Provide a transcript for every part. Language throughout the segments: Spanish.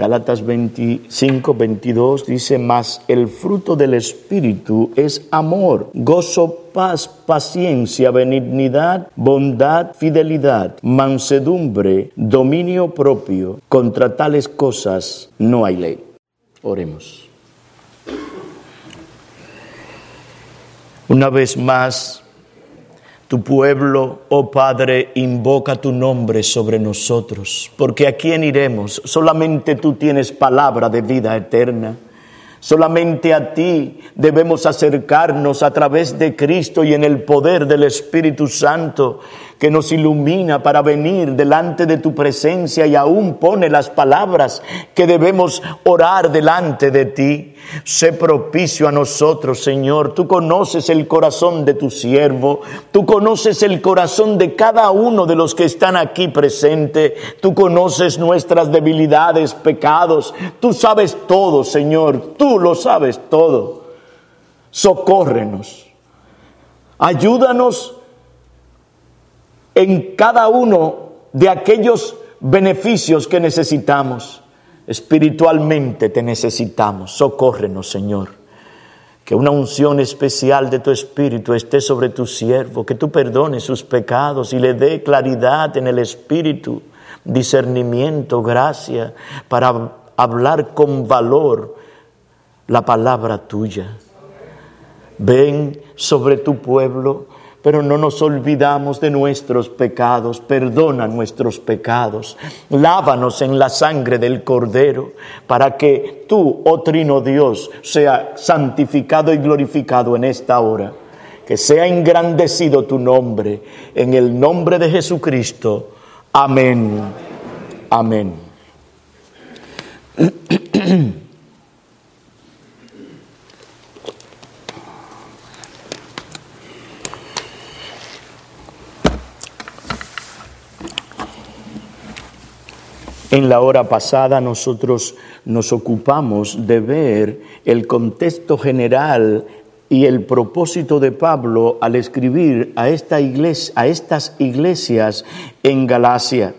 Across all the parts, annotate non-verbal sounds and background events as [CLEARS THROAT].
Gálatas 25, 22 dice, más el fruto del Espíritu es amor, gozo, paz, paciencia, benignidad, bondad, fidelidad, mansedumbre, dominio propio. Contra tales cosas no hay ley. Oremos. Una vez más, tu pueblo, oh Padre, invoca tu nombre sobre nosotros, porque a quién iremos? Solamente tú tienes palabra de vida eterna. Solamente a ti debemos acercarnos a través de Cristo y en el poder del Espíritu Santo que nos ilumina para venir delante de tu presencia y aún pone las palabras que debemos orar delante de ti. Sé propicio a nosotros, Señor. Tú conoces el corazón de tu siervo. Tú conoces el corazón de cada uno de los que están aquí presente. Tú conoces nuestras debilidades, pecados. Tú sabes todo, Señor. Tú lo sabes todo. Socórrenos. Ayúdanos en cada uno de aquellos beneficios que necesitamos. Espiritualmente te necesitamos. Socórrenos, Señor. Que una unción especial de tu Espíritu esté sobre tu siervo, que tú perdones sus pecados y le dé claridad en el Espíritu, discernimiento, gracia, para hablar con valor la palabra tuya. Ven sobre tu pueblo pero no nos olvidamos de nuestros pecados, perdona nuestros pecados, lávanos en la sangre del Cordero, para que tú, oh Trino Dios, sea santificado y glorificado en esta hora, que sea engrandecido tu nombre, en el nombre de Jesucristo. Amén. Amén. [CLEARS THROAT] En la hora pasada nosotros nos ocupamos de ver el contexto general y el propósito de Pablo al escribir a, a estas iglesias en Galacia.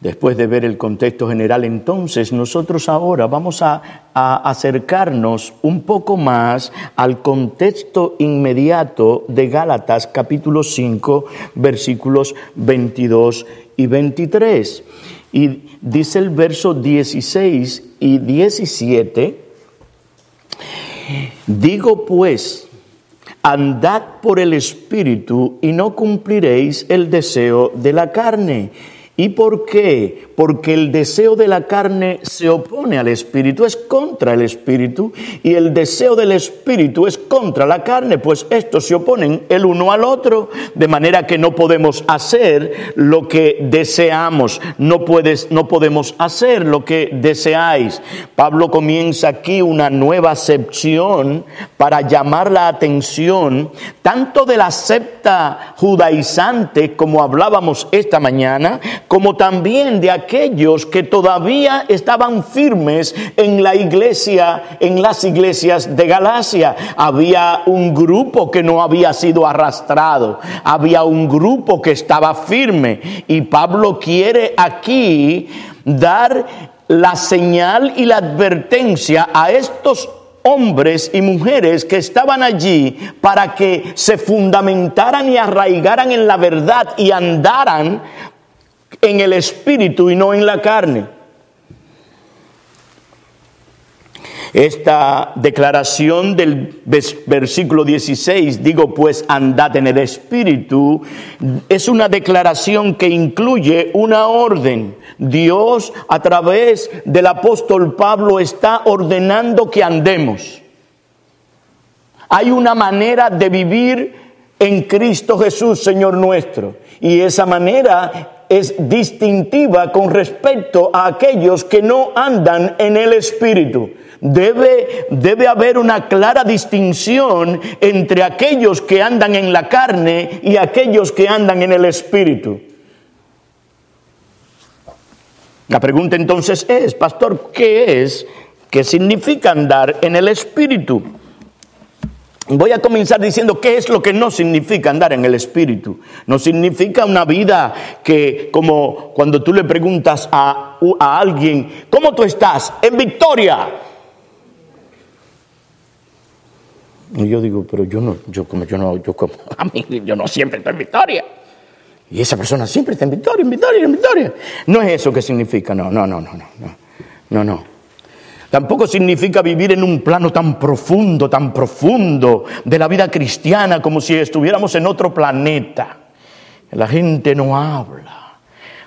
Después de ver el contexto general, entonces nosotros ahora vamos a, a, acercarnos un poco más al contexto inmediato de Gálatas capítulo 5 versículos 22 y 23. Y dice el verso 16 y 17, digo pues, andad por el Espíritu y no cumpliréis el deseo de la carne ¿Y por qué? Porque el deseo de la carne se opone al espíritu, es contra el espíritu, y el deseo del espíritu es contra la carne, pues estos se oponen el uno al otro, de manera que no podemos hacer lo que deseamos, no, puedes, no podemos hacer lo que deseáis. Pablo comienza aquí una nueva acepción para llamar la atención tanto de la secta judaizante, como hablábamos esta mañana, como también de aquellos que todavía estaban firmes en la iglesia, en las iglesias de Galacia. Había un grupo que no había sido arrastrado, había un grupo que estaba firme y Pablo quiere aquí dar la señal y la advertencia a estos hombres y mujeres que estaban allí para que se fundamentaran y arraigaran en la verdad y andaran en el espíritu y no en la carne. Esta declaración del versículo 16, digo pues andad en el espíritu, es una declaración que incluye una orden. Dios a través del apóstol Pablo está ordenando que andemos. Hay una manera de vivir en Cristo Jesús, Señor nuestro. Y esa manera es distintiva con respecto a aquellos que no andan en el Espíritu. Debe, debe haber una clara distinción entre aquellos que andan en la carne y aquellos que andan en el Espíritu. La pregunta entonces es, pastor, ¿qué es? ¿Qué significa andar en el Espíritu? Voy a comenzar diciendo qué es lo que no significa andar en el Espíritu. No significa una vida que, como cuando tú le preguntas a, a alguien, ¿cómo tú estás? En victoria. Y yo digo, pero yo no, yo como, yo no, yo como, [LAUGHS] a mí, yo no siempre estoy en victoria. Y esa persona siempre está en victoria, en victoria, en victoria. No es eso que significa, no, no, no, no, no, no, no. Tampoco significa vivir en un plano tan profundo, tan profundo de la vida cristiana como si estuviéramos en otro planeta. La gente no habla,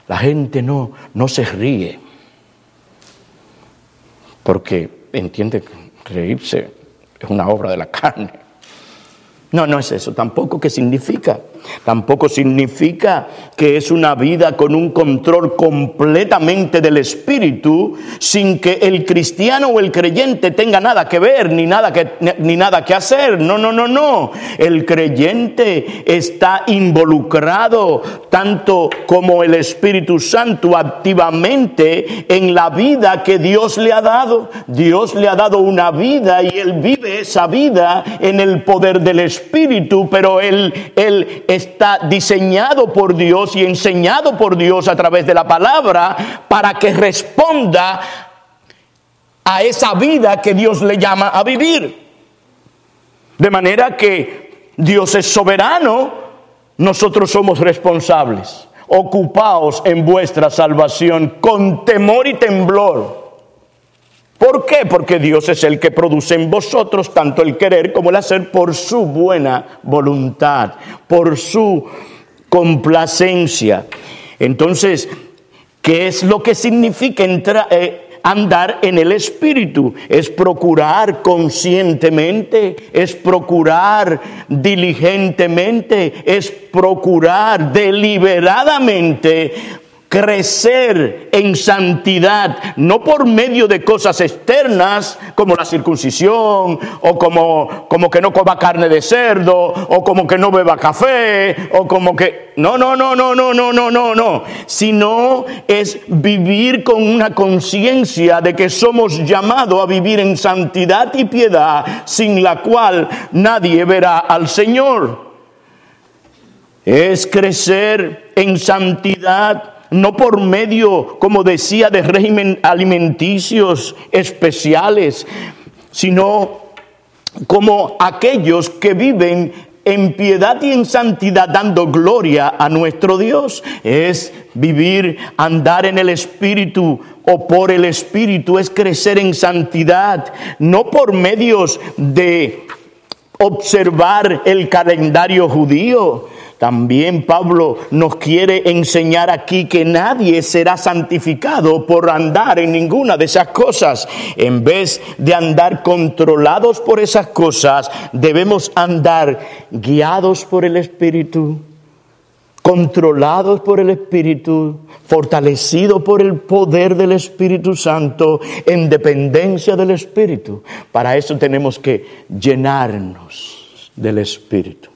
la gente no, no se ríe, porque entiende que reírse es una obra de la carne. No, no es eso, tampoco que significa. Tampoco significa que es una vida con un control completamente del espíritu sin que el cristiano o el creyente tenga nada que ver ni nada que, ni nada que hacer. No, no, no, no. El creyente está involucrado tanto como el Espíritu Santo activamente en la vida que Dios le ha dado. Dios le ha dado una vida y él vive esa vida en el poder del Espíritu, pero él, él está diseñado por Dios y enseñado por Dios a través de la palabra para que responda a esa vida que Dios le llama a vivir. De manera que Dios es soberano, nosotros somos responsables. Ocupaos en vuestra salvación con temor y temblor. ¿Por qué? Porque Dios es el que produce en vosotros tanto el querer como el hacer por su buena voluntad, por su complacencia. Entonces, ¿qué es lo que significa eh, andar en el Espíritu? Es procurar conscientemente, es procurar diligentemente, es procurar deliberadamente crecer en santidad, no por medio de cosas externas como la circuncisión, o como, como que no coma carne de cerdo, o como que no beba café, o como que... No, no, no, no, no, no, no, no, no, sino es vivir con una conciencia de que somos llamados a vivir en santidad y piedad, sin la cual nadie verá al Señor. Es crecer en santidad no por medio, como decía, de régimen alimenticios especiales, sino como aquellos que viven en piedad y en santidad dando gloria a nuestro Dios. Es vivir, andar en el Espíritu o por el Espíritu, es crecer en santidad, no por medios de observar el calendario judío, también Pablo nos quiere enseñar aquí que nadie será santificado por andar en ninguna de esas cosas. En vez de andar controlados por esas cosas, debemos andar guiados por el Espíritu, controlados por el Espíritu, fortalecidos por el poder del Espíritu Santo, en dependencia del Espíritu. Para eso tenemos que llenarnos del Espíritu.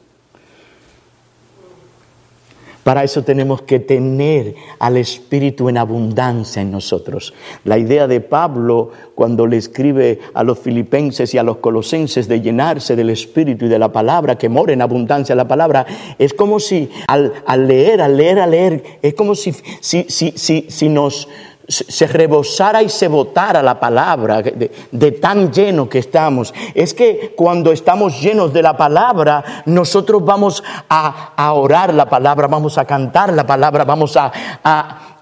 Para eso tenemos que tener al Espíritu en abundancia en nosotros. La idea de Pablo cuando le escribe a los filipenses y a los colosenses de llenarse del Espíritu y de la palabra, que mora en abundancia la palabra, es como si al, leer, al leer, al leer, es como si, si, si, si nos se rebosara y se botara la palabra de, tan lleno que estamos. Es que cuando estamos llenos de la palabra, nosotros vamos a, orar la palabra, vamos a cantar la palabra, vamos a,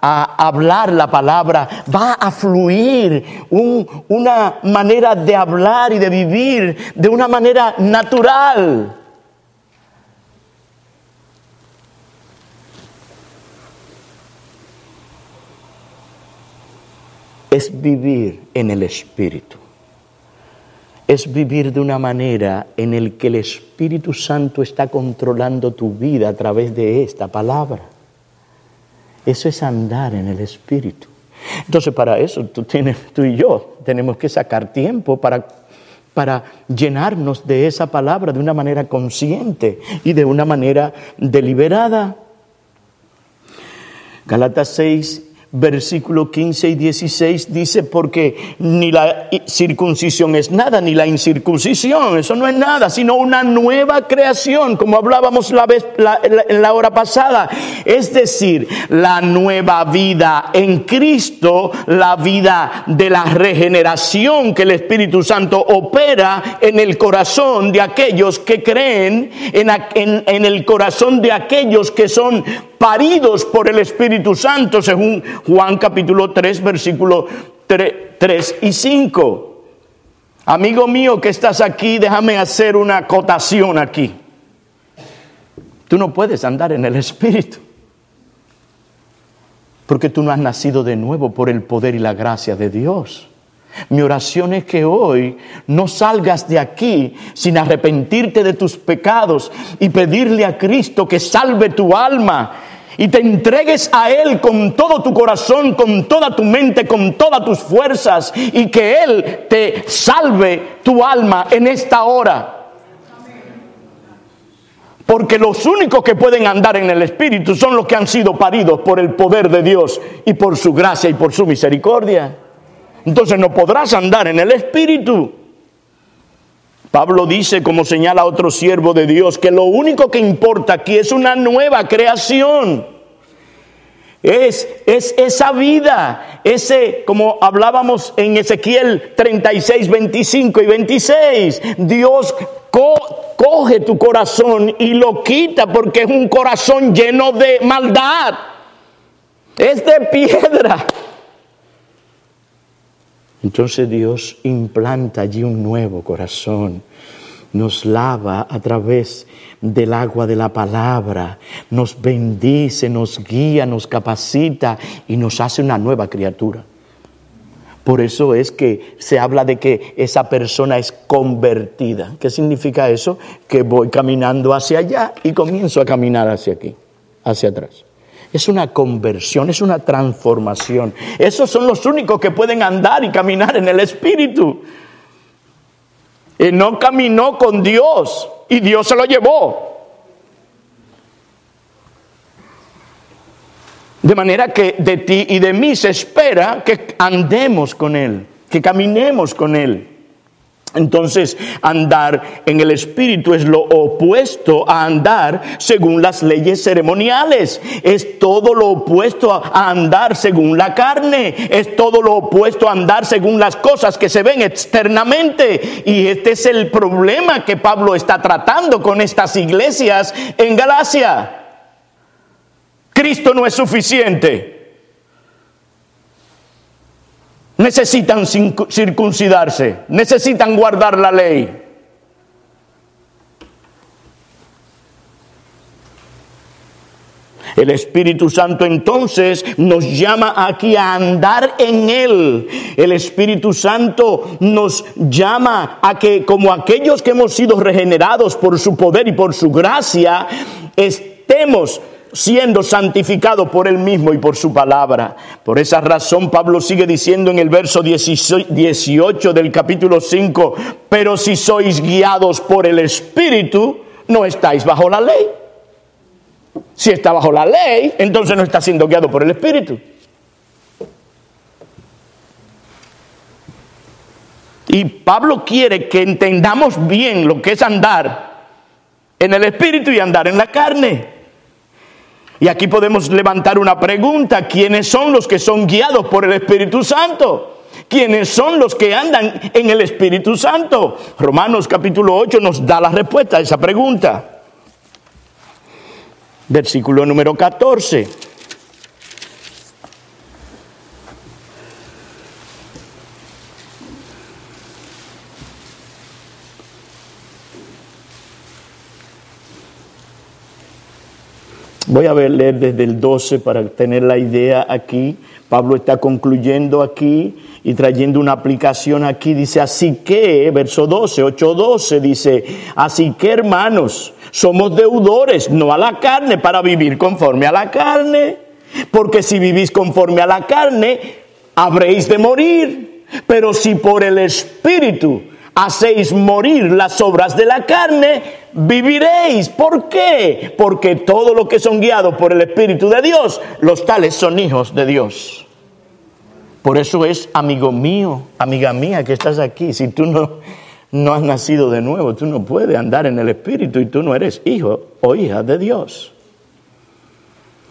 hablar la palabra, va a fluir una manera de hablar y de vivir de una manera natural. Es vivir en el Espíritu. Es vivir de una manera en el que el Espíritu Santo está controlando tu vida a través de esta palabra. Eso es andar en el Espíritu. Entonces para eso tú, tienes, tú y yo tenemos que sacar tiempo para, para llenarnos de esa palabra de una manera consciente y de una manera deliberada. Galatas 6, versículo 15 y 16 dice, porque ni la circuncisión es nada, ni la incircuncisión, eso no es nada, sino una nueva creación, como hablábamos la vez, en la hora pasada. Es decir, la nueva vida en Cristo, la vida de la regeneración que el Espíritu Santo opera en el corazón de aquellos que creen, en, en, en el corazón de aquellos que son paridos por el Espíritu Santo, según Juan capítulo 3, versículo 3, y 5. Amigo mío que estás aquí, déjame hacer una acotación aquí. Tú no puedes andar en el Espíritu. Porque tú no has nacido de nuevo por el poder y la gracia de Dios. Mi oración es que hoy no salgas de aquí sin arrepentirte de tus pecados y pedirle a Cristo que salve tu alma y te entregues a Él con todo tu corazón, con toda tu mente, con todas tus fuerzas y que Él te salve tu alma en esta hora. Porque los únicos que pueden andar en el Espíritu son los que han sido paridos por el poder de Dios y por su gracia y por su misericordia. Entonces no podrás andar en el Espíritu. Pablo dice, como señala otro siervo de Dios, que lo único que importa aquí es una nueva creación. Es, es esa vida, ese, como hablábamos en Ezequiel 36, 25 y 26, Dios coge tu corazón y lo quita porque es un corazón lleno de maldad. Es de piedra. Entonces Dios implanta allí un nuevo corazón, nos lava a través del agua de la palabra, nos bendice, nos guía, nos capacita y nos hace una nueva criatura. Por eso es que se habla de que esa persona es convertida. ¿Qué significa eso? Que voy caminando hacia allá y comienzo a caminar hacia aquí, hacia atrás. Es una conversión, es una transformación. Esos son los únicos que pueden andar y caminar en el Espíritu. Y no caminó con Dios y Dios se lo llevó. De manera que de ti y de mí se espera que andemos con Él, que caminemos con Él. Entonces, andar en el Espíritu es lo opuesto a andar según las leyes ceremoniales. Es todo lo opuesto a andar según la carne. Es todo lo opuesto a andar según las cosas que se ven externamente. Y este es el problema que Pablo está tratando con estas iglesias en Galacia. Cristo no es suficiente. Necesitan circuncidarse, necesitan guardar la ley. El Espíritu Santo entonces nos llama aquí a andar en Él. El Espíritu Santo nos llama a que como aquellos que hemos sido regenerados por su poder y por su gracia, estemos siendo santificado por él mismo y por su palabra. Por esa razón Pablo sigue diciendo en el verso 18 del capítulo 5, pero si sois guiados por el Espíritu, no estáis bajo la ley. Si está bajo la ley, entonces no está siendo guiado por el Espíritu. Y Pablo quiere que entendamos bien lo que es andar en el Espíritu y andar en la carne. Y aquí podemos levantar una pregunta. ¿Quiénes son los que son guiados por el Espíritu Santo? ¿Quiénes son los que andan en el Espíritu Santo? Romanos capítulo 8 nos da la respuesta a esa pregunta. Versículo número 14. Voy a leer desde el 12 para tener la idea aquí. Pablo está concluyendo aquí y trayendo una aplicación aquí. Dice, así que, verso 12, 8, 12, dice, así que hermanos, somos deudores, no a la carne, para vivir conforme a la carne. Porque si vivís conforme a la carne, habréis de morir. Pero si por el Espíritu hacéis morir las obras de la carne, viviréis. ¿Por qué? Porque todo lo que son guiados por el Espíritu de Dios, los tales son hijos de Dios. Por eso es, amigo mío, amiga mía, que estás aquí. Si tú no, no has nacido de nuevo, tú no puedes andar en el Espíritu y tú no eres hijo o hija de Dios.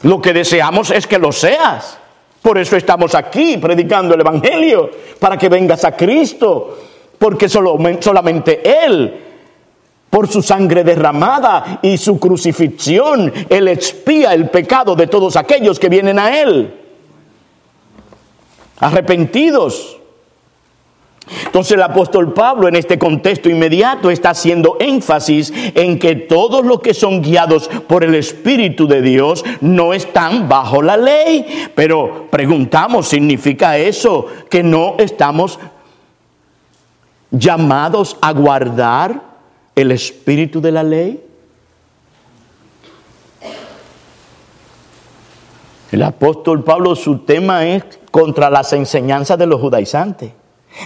Lo que deseamos es que lo seas. Por eso estamos aquí predicando el Evangelio, para que vengas a Cristo, porque solamente Él, por su sangre derramada y su crucifixión, Él expía el pecado de todos aquellos que vienen a Él, arrepentidos. Entonces el apóstol Pablo en este contexto inmediato está haciendo énfasis en que todos los que son guiados por el Espíritu de Dios no están bajo la ley. Pero preguntamos, ¿significa eso que no estamos llamados a guardar el espíritu de la ley? El apóstol Pablo, su tema es contra las enseñanzas de los judaizantes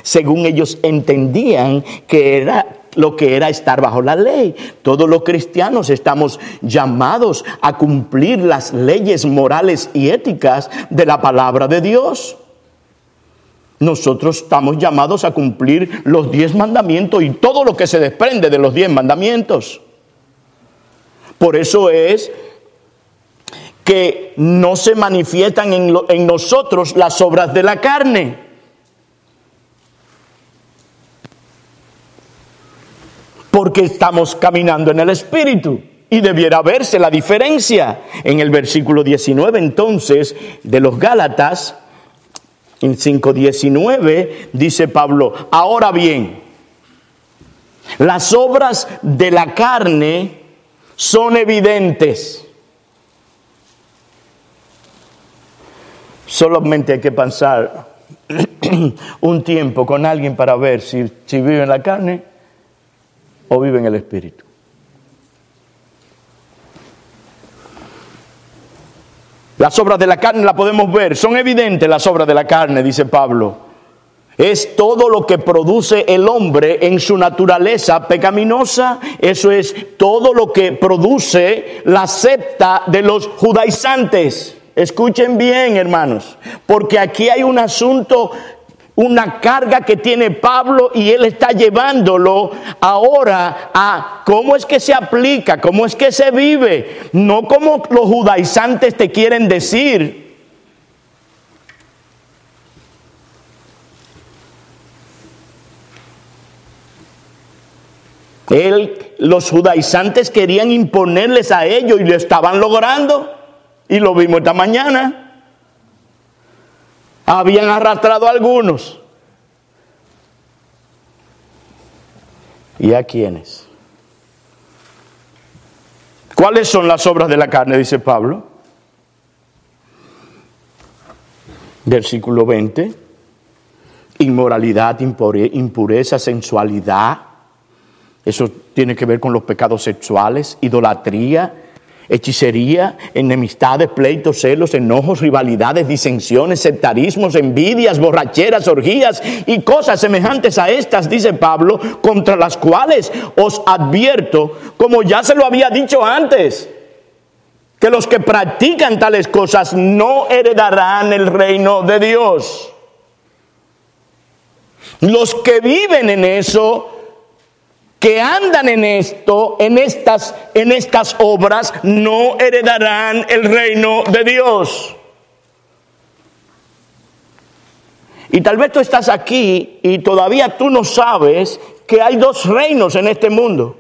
según ellos entendían que era lo que era estar bajo la ley. Todos los cristianos estamos llamados a cumplir las leyes morales y éticas de la palabra de Dios. Nosotros estamos llamados a cumplir los diez mandamientos y todo lo que se desprende de los diez mandamientos. Por eso es que no se manifiestan en, nosotros las obras de la carne. porque estamos caminando en el Espíritu. Y debiera verse la diferencia. En el versículo 19 entonces de los Gálatas, en 5.19, dice Pablo, ahora bien, las obras de la carne son evidentes. Solamente hay que pasar [CLEARS THROAT] un tiempo con alguien para ver si, si vive en la carne o vive en el Espíritu. Las obras de la carne la podemos ver, son evidentes las obras de la carne, dice Pablo. Es todo lo que produce el hombre en su naturaleza pecaminosa. Eso es todo lo que produce la secta de los judaizantes. Escuchen bien, hermanos, porque aquí hay un asunto una carga que tiene Pablo y él está llevándolo ahora a cómo es que se aplica, cómo es que se vive, no como los judaizantes te quieren decir. Él, los judaizantes querían imponerles a ellos y lo estaban logrando. Y lo vimos esta mañana habían arrastrado a algunos. ¿Y a quiénes? ¿Cuáles son las obras de la carne? Dice Pablo. Versículo 20. Inmoralidad, impureza, sensualidad. Eso tiene que ver con los pecados sexuales, idolatría, hechicería, enemistades, pleitos, celos, enojos, rivalidades, disensiones, sectarismos, envidias, borracheras, orgías y cosas semejantes a estas, dice Pablo, contra las cuales os advierto, como ya se lo había dicho antes, que los que practican tales cosas no heredarán el reino de Dios. Los que viven en eso que andan en esto, en estas, en estas obras, no heredarán el reino de Dios. Y tal vez tú estás aquí y todavía tú no sabes que hay dos reinos en este mundo.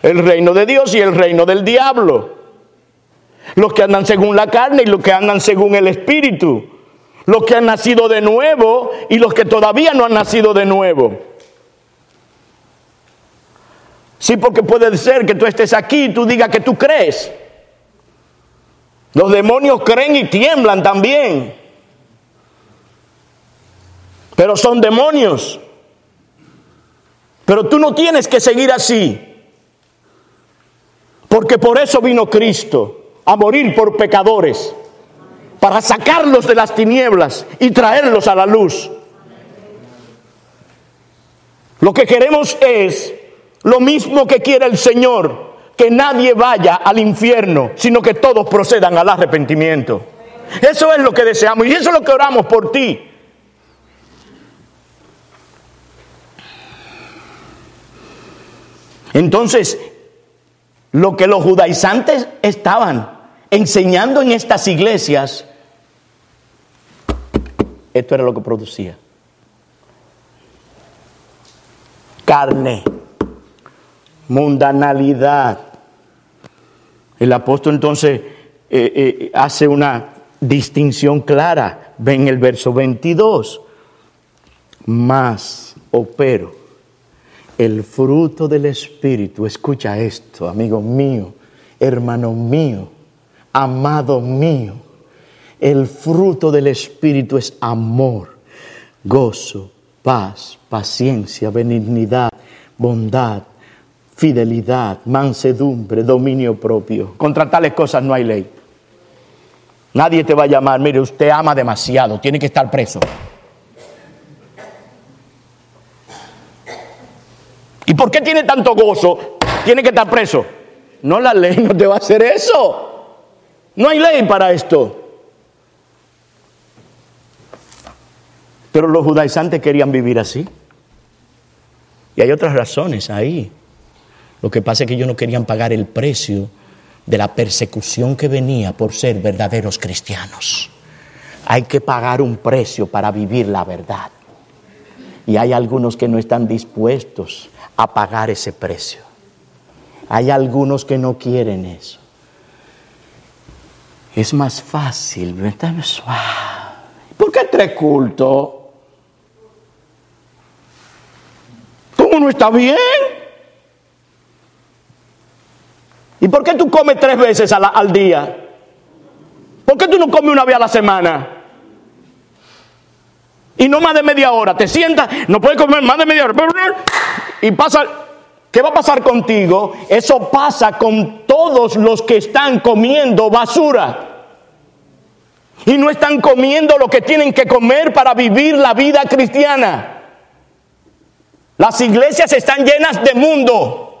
El reino de Dios y el reino del diablo. Los que andan según la carne y los que andan según el espíritu. Los que han nacido de nuevo y los que todavía no han nacido de nuevo. Sí, porque puede ser que tú estés aquí y tú digas que tú crees. Los demonios creen y tiemblan también. Pero son demonios. Pero tú no tienes que seguir así. Porque por eso vino Cristo, a morir por pecadores, para sacarlos de las tinieblas y traerlos a la luz. Lo que queremos es lo mismo que quiere el Señor, que nadie vaya al infierno, sino que todos procedan al arrepentimiento. Eso es lo que deseamos y eso es lo que oramos por ti. Entonces, lo que los judaizantes estaban enseñando en estas iglesias, esto era lo que producía. Carne, mundanalidad. El apóstol entonces eh, eh, hace una distinción clara. Ven el verso 22. Más opero el fruto del Espíritu. Escucha esto, amigo mío, hermano mío, amado mío. El fruto del Espíritu es amor, gozo, paz, paciencia, benignidad, bondad, fidelidad, mansedumbre, dominio propio. Contra tales cosas no hay ley. Nadie te va a llamar, mire, usted ama demasiado, tiene que estar preso. ¿Y por qué tiene tanto gozo? Tiene que estar preso. No, la ley no te va a hacer eso. No hay ley para esto. Pero los judaizantes querían vivir así. Y hay otras razones ahí. Lo que pasa es que ellos no querían pagar el precio de la persecución que venía por ser verdaderos cristianos. Hay que pagar un precio para vivir la verdad. Y hay algunos que no están dispuestos a pagar ese precio. Hay algunos que no quieren eso. Es más fácil, ¿verdad? ¿Por qué tres cultos? ¿Cómo no está bien? ¿Y por qué tú comes tres veces al día? ¿Por qué tú no comes una vez a la semana? Y no más de media hora. Te sientas, no puedes comer más de media hora. Y pasa, ¿qué va a pasar contigo? Eso pasa con todos los que están comiendo basura. Y no están comiendo lo que tienen que comer para vivir la vida cristiana. Las iglesias están llenas de mundo.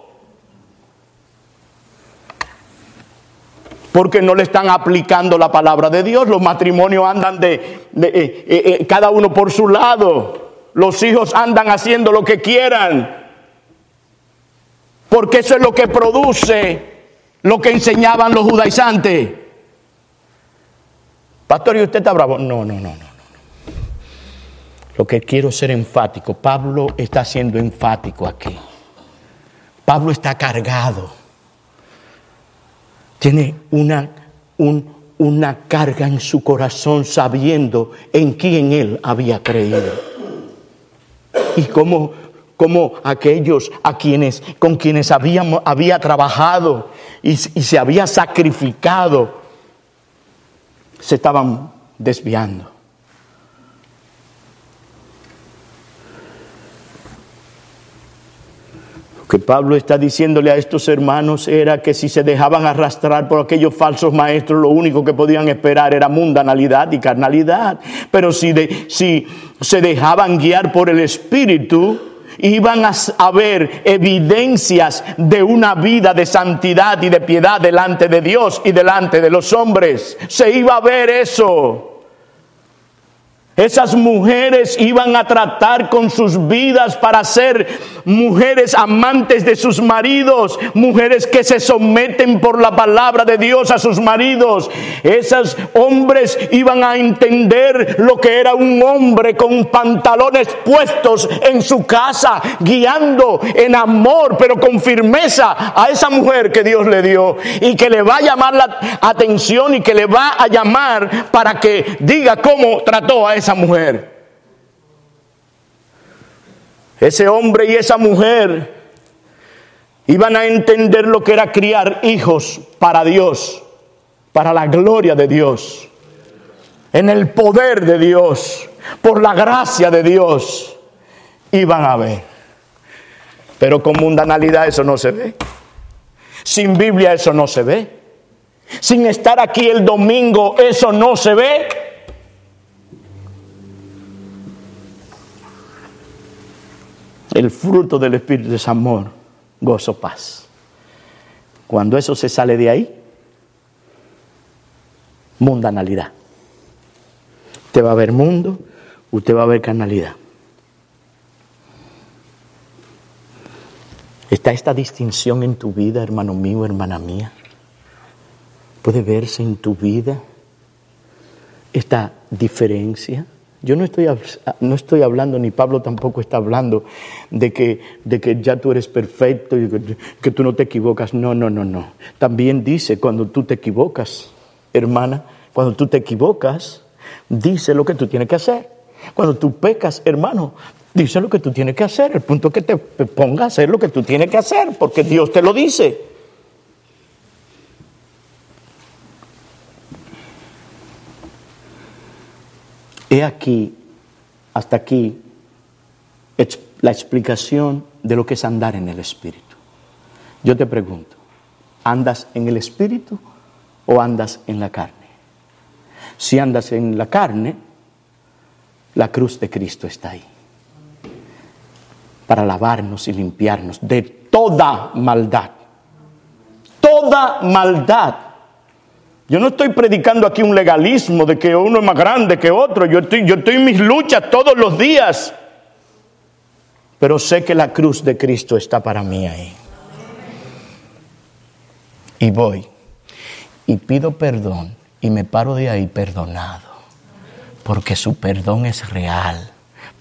Porque no le están aplicando la palabra de Dios. Los matrimonios andan de, eh, eh, eh, cada uno por su lado. Los hijos andan haciendo lo que quieran. Porque eso es lo que produce lo que enseñaban los judaizantes. Pastor, ¿y usted está bravo? No, no, no, no. Lo que quiero ser enfático, Pablo está siendo enfático aquí. Pablo está cargado tiene una, una carga en su corazón sabiendo en quién él había creído. Y cómo, aquellos a quienes, con quienes había trabajado y, y se había sacrificado, se estaban desviando. Que Pablo está diciéndole a estos hermanos era que si se dejaban arrastrar por aquellos falsos maestros, lo único que podían esperar era mundanalidad y carnalidad. Pero si, si se dejaban guiar por el Espíritu, iban a, ver evidencias de una vida de santidad y de piedad delante de Dios y delante de los hombres. Se iba a ver eso. Esas mujeres iban a tratar con sus vidas para ser mujeres amantes de sus maridos, mujeres que se someten por la palabra de Dios a sus maridos. Esos hombres iban a entender lo que era un hombre con pantalones puestos en su casa, guiando en amor, pero con firmeza a esa mujer que Dios le dio y que le va a llamar la atención y que le va a llamar para que diga cómo trató a esa esa mujer. Ese hombre y esa mujer iban a entender lo que era criar hijos para Dios, para la gloria de Dios, en el poder de Dios, por la gracia de Dios, iban a ver. Pero con mundanalidad eso no se ve. Sin Biblia eso no se ve. Sin estar aquí el domingo eso no se ve. El fruto del Espíritu es amor, gozo, paz. Cuando eso se sale de ahí, mundanalidad. Usted va a ver mundo, usted va a ver carnalidad. ¿Está esta distinción en tu vida, hermano mío, hermana mía? ¿Puede verse en tu vida esta diferencia? Yo no estoy, no estoy hablando, ni Pablo tampoco está hablando de que, de que ya tú eres perfecto y que, que tú no te equivocas. No, no, no, no. También dice cuando tú te equivocas, hermana, cuando tú te equivocas, dice lo que tú tienes que hacer. Cuando tú pecas, hermano, dice lo que tú tienes que hacer. El punto es que te ponga a hacer lo que tú tienes que hacer, porque Dios te lo dice. He aquí, hasta aquí, la explicación de lo que es andar en el Espíritu. Yo te pregunto, ¿andas en el Espíritu o andas en la carne? Si andas en la carne, la cruz de Cristo está ahí para lavarnos y limpiarnos de toda maldad. Toda maldad. Yo no estoy predicando aquí un legalismo de que uno es más grande que otro. Yo estoy, yo estoy en mis luchas todos los días. Pero sé que la cruz de Cristo está para mí ahí. Y voy y pido perdón y me paro de ahí perdonado. Porque su perdón es real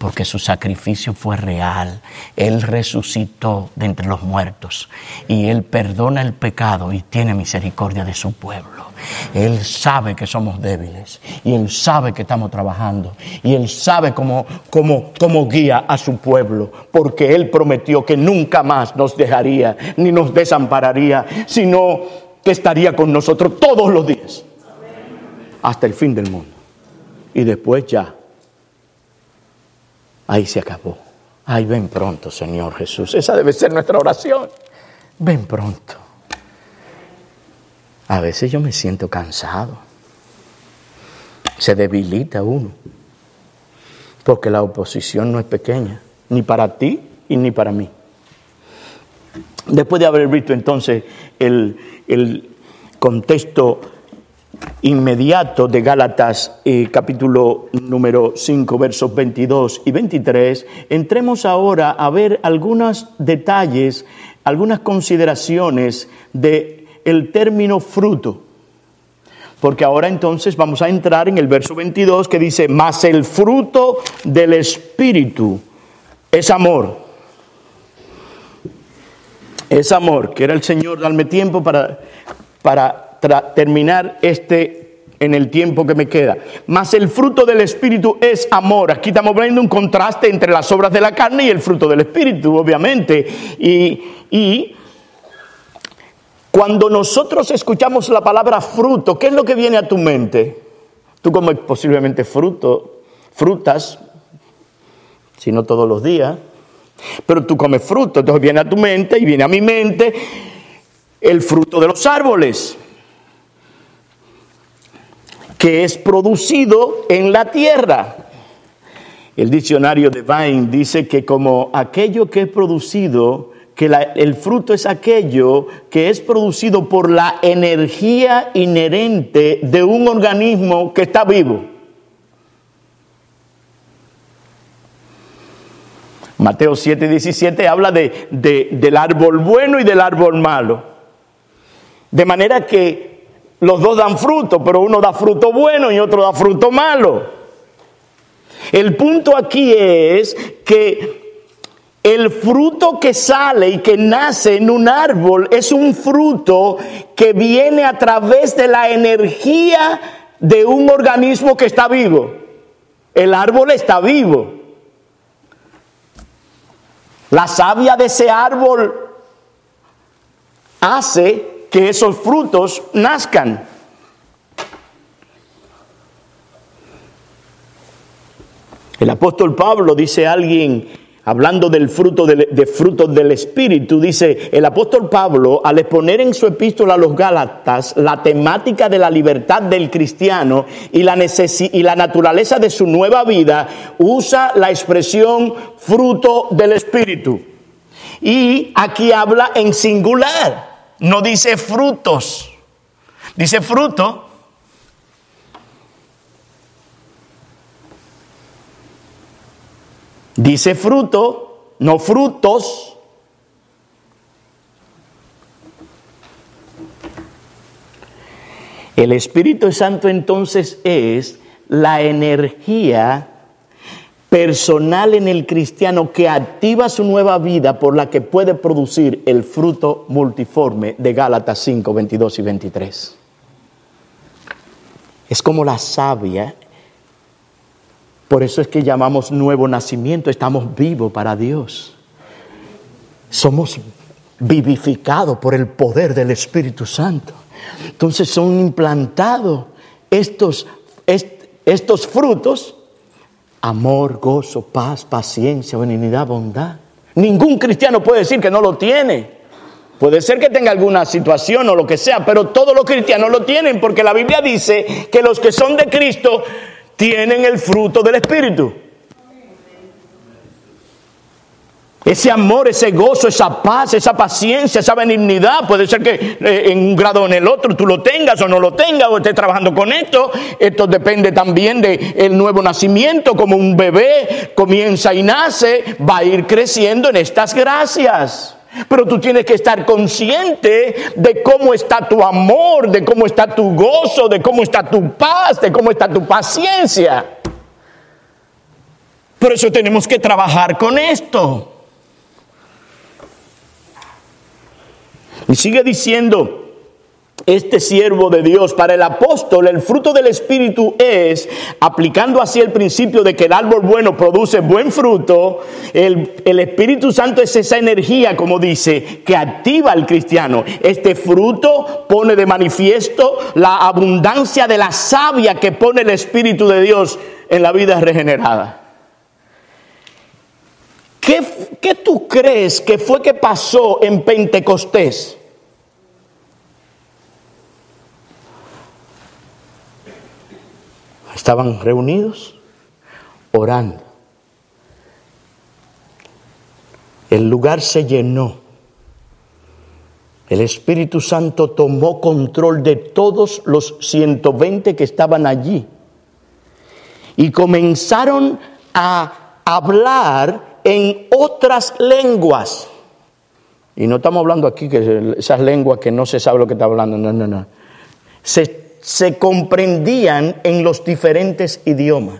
porque su sacrificio fue real. Él resucitó de entre los muertos y Él perdona el pecado y tiene misericordia de su pueblo. Él sabe que somos débiles y Él sabe que estamos trabajando y Él sabe cómo, cómo, cómo guía a su pueblo, porque Él prometió que nunca más nos dejaría ni nos desampararía, sino que estaría con nosotros todos los días hasta el fin del mundo. Y después ya ahí se acabó. Ay, ven pronto, Señor Jesús. Esa debe ser nuestra oración. Ven pronto. A veces yo me siento cansado. Se debilita uno. Porque la oposición no es pequeña, ni para ti y ni para mí. Después de haber visto entonces el, el contexto inmediato de Gálatas eh, capítulo número 5 versos 22 y 23, entremos ahora a ver algunos detalles, algunas consideraciones de el término fruto. Porque ahora entonces vamos a entrar en el verso 22 que dice, "Mas el fruto del espíritu es amor." Es amor, que era el Señor darme tiempo para para terminar este en el tiempo que me queda. Mas el fruto del Espíritu es amor. Aquí estamos viendo un contraste entre las obras de la carne y el fruto del Espíritu, obviamente. Y, y cuando nosotros escuchamos la palabra fruto, ¿qué es lo que viene a tu mente? Tú comes posiblemente fruto, frutas, si no todos los días, pero tú comes fruto, entonces viene a tu mente y viene a mi mente el fruto de los árboles que es producido en la tierra. El diccionario de Vine dice que como aquello que es producido, que el fruto es aquello que es producido por la energía inherente de un organismo que está vivo. Mateo 7, 17 habla de, del árbol bueno y del árbol malo. De manera que los dos dan fruto, pero uno da fruto bueno y otro da fruto malo. El punto aquí es que el fruto que sale y que nace en un árbol es un fruto que viene a través de la energía de un organismo que está vivo. El árbol está vivo. La savia de ese árbol hace que esos frutos nazcan. El apóstol Pablo dice alguien, hablando del fruto del, de frutos del Espíritu, dice el apóstol Pablo, al exponer en su epístola a los Gálatas la temática de la libertad del cristiano y la, y la naturaleza de su nueva vida, usa la expresión fruto del Espíritu. Y aquí habla en singular, no dice frutos, dice fruto. Dice fruto, no frutos. El Espíritu Santo entonces es la energía personal en el cristiano que activa su nueva vida por la que puede producir el fruto multiforme de Gálatas 5, 22 y 23. Es como la savia. Por eso es que llamamos nuevo nacimiento. Estamos vivos para Dios. Somos vivificados por el poder del Espíritu Santo. Entonces son implantados estos, estos frutos amor, gozo, paz, paciencia, benignidad, bondad. Ningún cristiano puede decir que no lo tiene. Puede ser que tenga alguna situación o lo que sea, pero todos los cristianos lo tienen porque la Biblia dice que los que son de Cristo tienen el fruto del Espíritu. Ese amor, ese gozo, esa paz, esa paciencia, esa benignidad, puede ser que eh, en un grado o en el otro tú lo tengas o no lo tengas o estés trabajando con esto. Esto depende también del el nuevo nacimiento, como un bebé comienza y nace, va a ir creciendo en estas gracias. Pero tú tienes que estar consciente de cómo está tu amor, de cómo está tu gozo, de cómo está tu paz, de cómo está tu paciencia. Por eso tenemos que trabajar con esto. Y sigue diciendo, este siervo de Dios, para el apóstol, el fruto del Espíritu es, aplicando así el principio de que el árbol bueno produce buen fruto, el, el, Espíritu Santo es esa energía, como dice, que activa al cristiano. Este fruto pone de manifiesto la abundancia de la savia que pone el Espíritu de Dios en la vida regenerada. ¿Qué, ¿Qué, tú crees que fue que pasó en Pentecostés? Estaban reunidos orando. El lugar se llenó. El Espíritu Santo tomó control de todos los 120 que estaban allí. Y comenzaron a hablar en otras lenguas. Y no estamos hablando aquí que esas lenguas que no se sabe lo que está hablando, no, no, no. Se, se comprendían en los diferentes idiomas.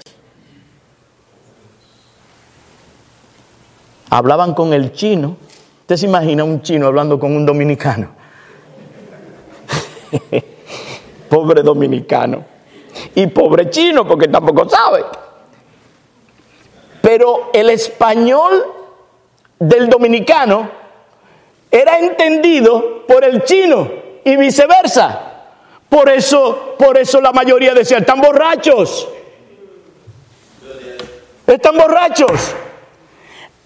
Hablaban con el chino. ¿Usted se imagina un chino hablando con un dominicano? [LAUGHS] pobre dominicano. Y pobre chino, porque tampoco sabe. Pero el español del dominicano era entendido por el chino y viceversa. Por eso, por eso la mayoría decía, están borrachos. Están borrachos.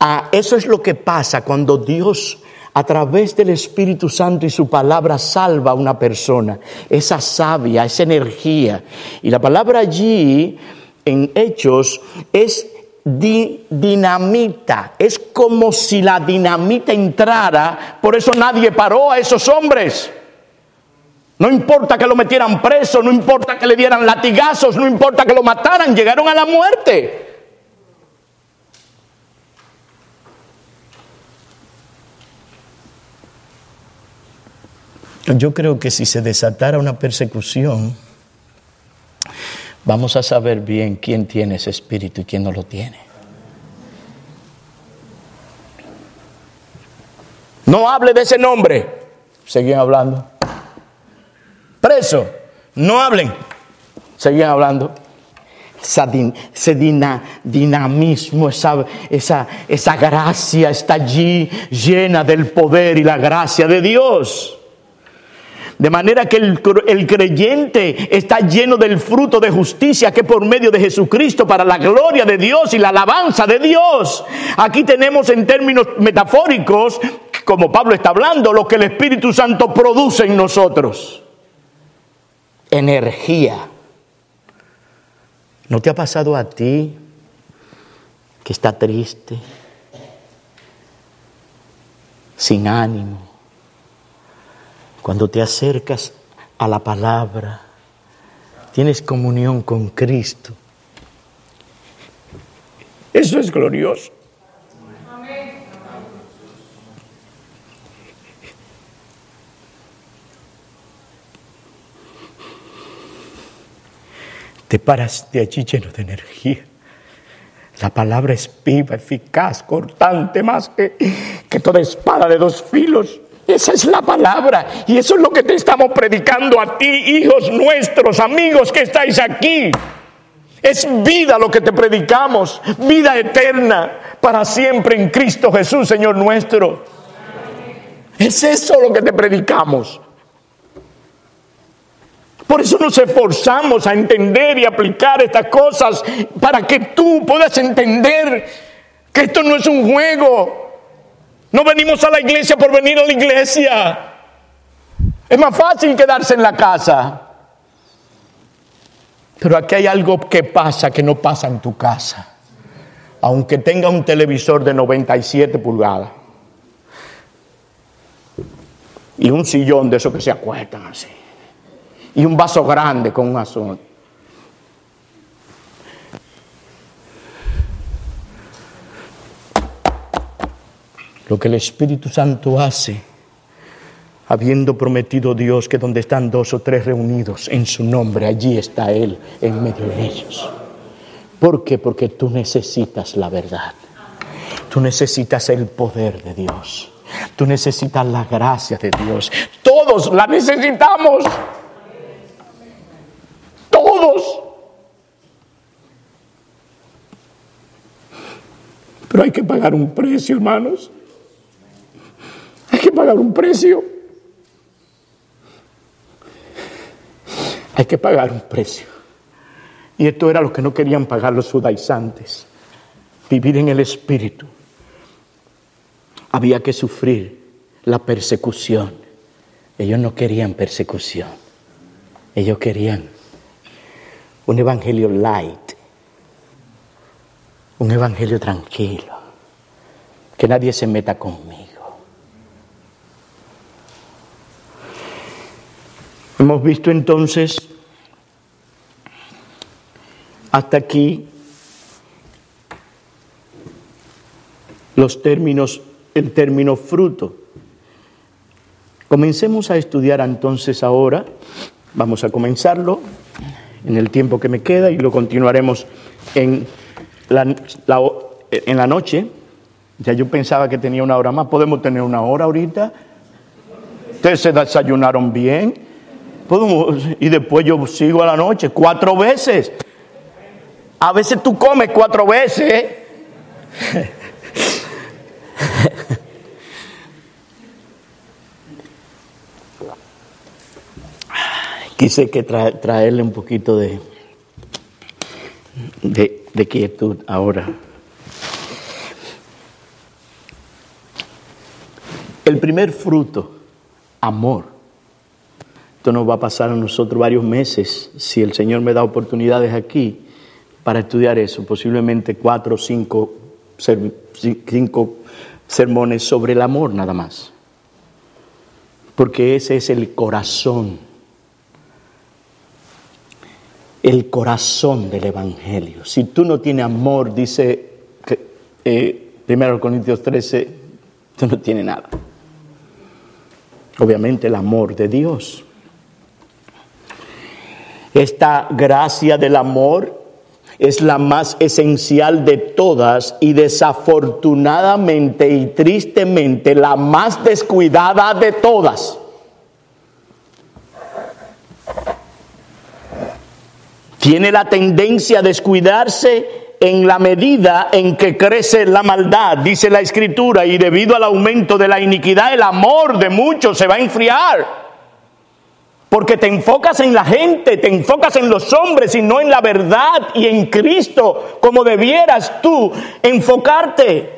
Ah, eso es lo que pasa cuando Dios a través del Espíritu Santo y su palabra salva a una persona. Esa savia, esa energía. Y la palabra allí en Hechos es dinamita. Es como si la dinamita entrara. Por eso nadie paró a esos hombres. No importa que lo metieran preso, no importa que le dieran latigazos, no importa que lo mataran, llegaron a la muerte. Yo creo que si se desatara una persecución, vamos a saber bien quién tiene ese espíritu y quién no lo tiene. No hable de ese nombre. Seguían hablando. Preso. No hablen. Seguían hablando. ese dinamismo, esa, esa, esa gracia está allí llena del poder y la gracia de Dios. De manera que el, el, creyente está lleno del fruto de justicia que por medio de Jesucristo para la gloria de Dios y la alabanza de Dios. Aquí tenemos en términos metafóricos, como Pablo está hablando, lo que el Espíritu Santo produce en nosotros. Energía. ¿No te ha pasado a ti que está triste, sin ánimo? Cuando te acercas a la palabra, tienes comunión con Cristo. Eso es glorioso. Te paras de allí lleno de energía. La palabra es viva, eficaz, cortante, más que, que toda espada de dos filos esa es la palabra. Y eso es lo que te estamos predicando a ti, hijos nuestros, amigos que estáis aquí. Es vida lo que te predicamos, vida eterna para siempre en Cristo Jesús, Señor nuestro. Es eso lo que te predicamos. Por eso nos esforzamos a entender y aplicar estas cosas para que tú puedas entender que esto no es un juego, no venimos a la iglesia por venir a la iglesia. Es más fácil quedarse en la casa. Pero aquí hay algo que pasa que no pasa en tu casa. Aunque tenga un televisor de 97 pulgadas. Y un sillón de esos que se acuestan así. Y un vaso grande con un azul. Lo que el Espíritu Santo hace, habiendo prometido Dios que donde están dos o tres reunidos en su nombre, allí está Él en medio de ellos. ¿Por qué? Porque tú necesitas la verdad. Tú necesitas el poder de Dios. Tú necesitas la gracia de Dios. Todos la necesitamos. Todos. Pero hay que pagar un precio, hermanos. Que pagar un precio. Hay que pagar un precio. Y esto era lo que no querían pagar los judaizantes. Vivir en el Espíritu. Había que sufrir la persecución. Ellos no querían persecución. Ellos querían un evangelio light. Un evangelio tranquilo. Que nadie se meta conmigo. Hemos visto entonces hasta aquí los términos, el término fruto. Comencemos a estudiar entonces ahora, vamos a comenzarlo en el tiempo que me queda y lo continuaremos en la, en la noche. Ya yo pensaba que tenía una hora más, podemos tener una hora ahorita. Ustedes se desayunaron bien, y después yo sigo a la noche cuatro veces. A veces tú comes cuatro veces. [LAUGHS] Quise que traerle un poquito de, de, de quietud ahora. El primer fruto, amor nos va a pasar a nosotros varios meses, si el Señor me da oportunidades aquí, para estudiar eso, posiblemente cuatro o cinco, cinco sermones sobre el amor nada más. Porque ese es el corazón, el corazón del Evangelio. Si tú no tienes amor, dice eh, 1 Corintios 13, tú no tienes nada. Obviamente el amor de Dios. Esta gracia del amor es la más esencial de todas y desafortunadamente y tristemente la más descuidada de todas. Tiene la tendencia a descuidarse en la medida en que crece la maldad, dice la escritura, y debido al aumento de la iniquidad, el amor de muchos se va a enfriar. Porque te enfocas en la gente, te enfocas en los hombres y no en la verdad y en Cristo, como debieras tú enfocarte.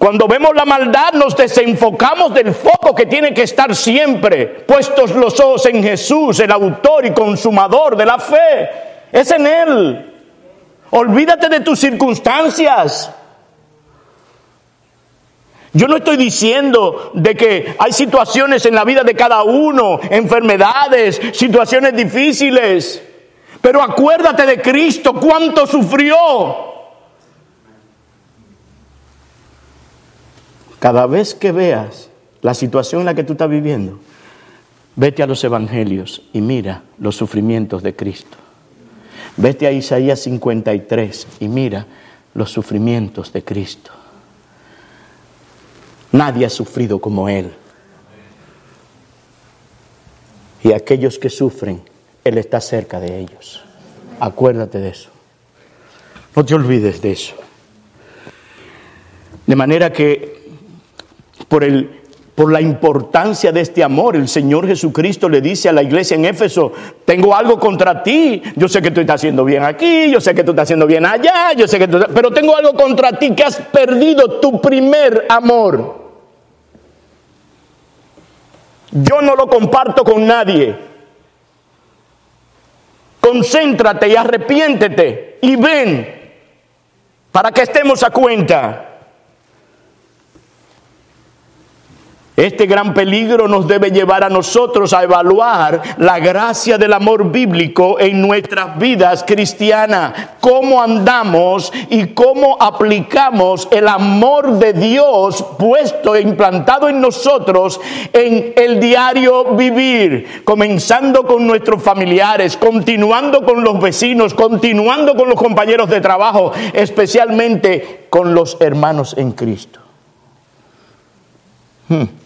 Cuando vemos la maldad nos desenfocamos del foco que tiene que estar siempre puestos los ojos en Jesús, el autor y consumador de la fe. Es en Él. Olvídate de tus circunstancias. Yo no estoy diciendo de que hay situaciones en la vida de cada uno, enfermedades, situaciones difíciles, pero acuérdate de Cristo, cuánto sufrió. Cada vez que veas la situación en la que tú estás viviendo, vete a los evangelios y mira los sufrimientos de Cristo. Vete a Isaías 53 y mira los sufrimientos de Cristo. Nadie ha sufrido como Él. Y aquellos que sufren, Él está cerca de ellos. Acuérdate de eso. No te olvides de eso. De manera que por el por la importancia de este amor. El Señor Jesucristo le dice a la iglesia en Éfeso, tengo algo contra ti, yo sé que tú estás haciendo bien aquí, yo sé que tú estás haciendo bien allá, yo sé que tú, pero tengo algo contra ti que has perdido tu primer amor. Yo no lo comparto con nadie. Concéntrate y arrepiéntete y ven para que estemos a cuenta. Este gran peligro nos debe llevar a nosotros a evaluar la gracia del amor bíblico en nuestras vidas cristianas, cómo andamos y cómo aplicamos el amor de Dios puesto e implantado en nosotros en el diario vivir, comenzando con nuestros familiares, continuando con los vecinos, continuando con los compañeros de trabajo, especialmente con los hermanos en Cristo. Hmm.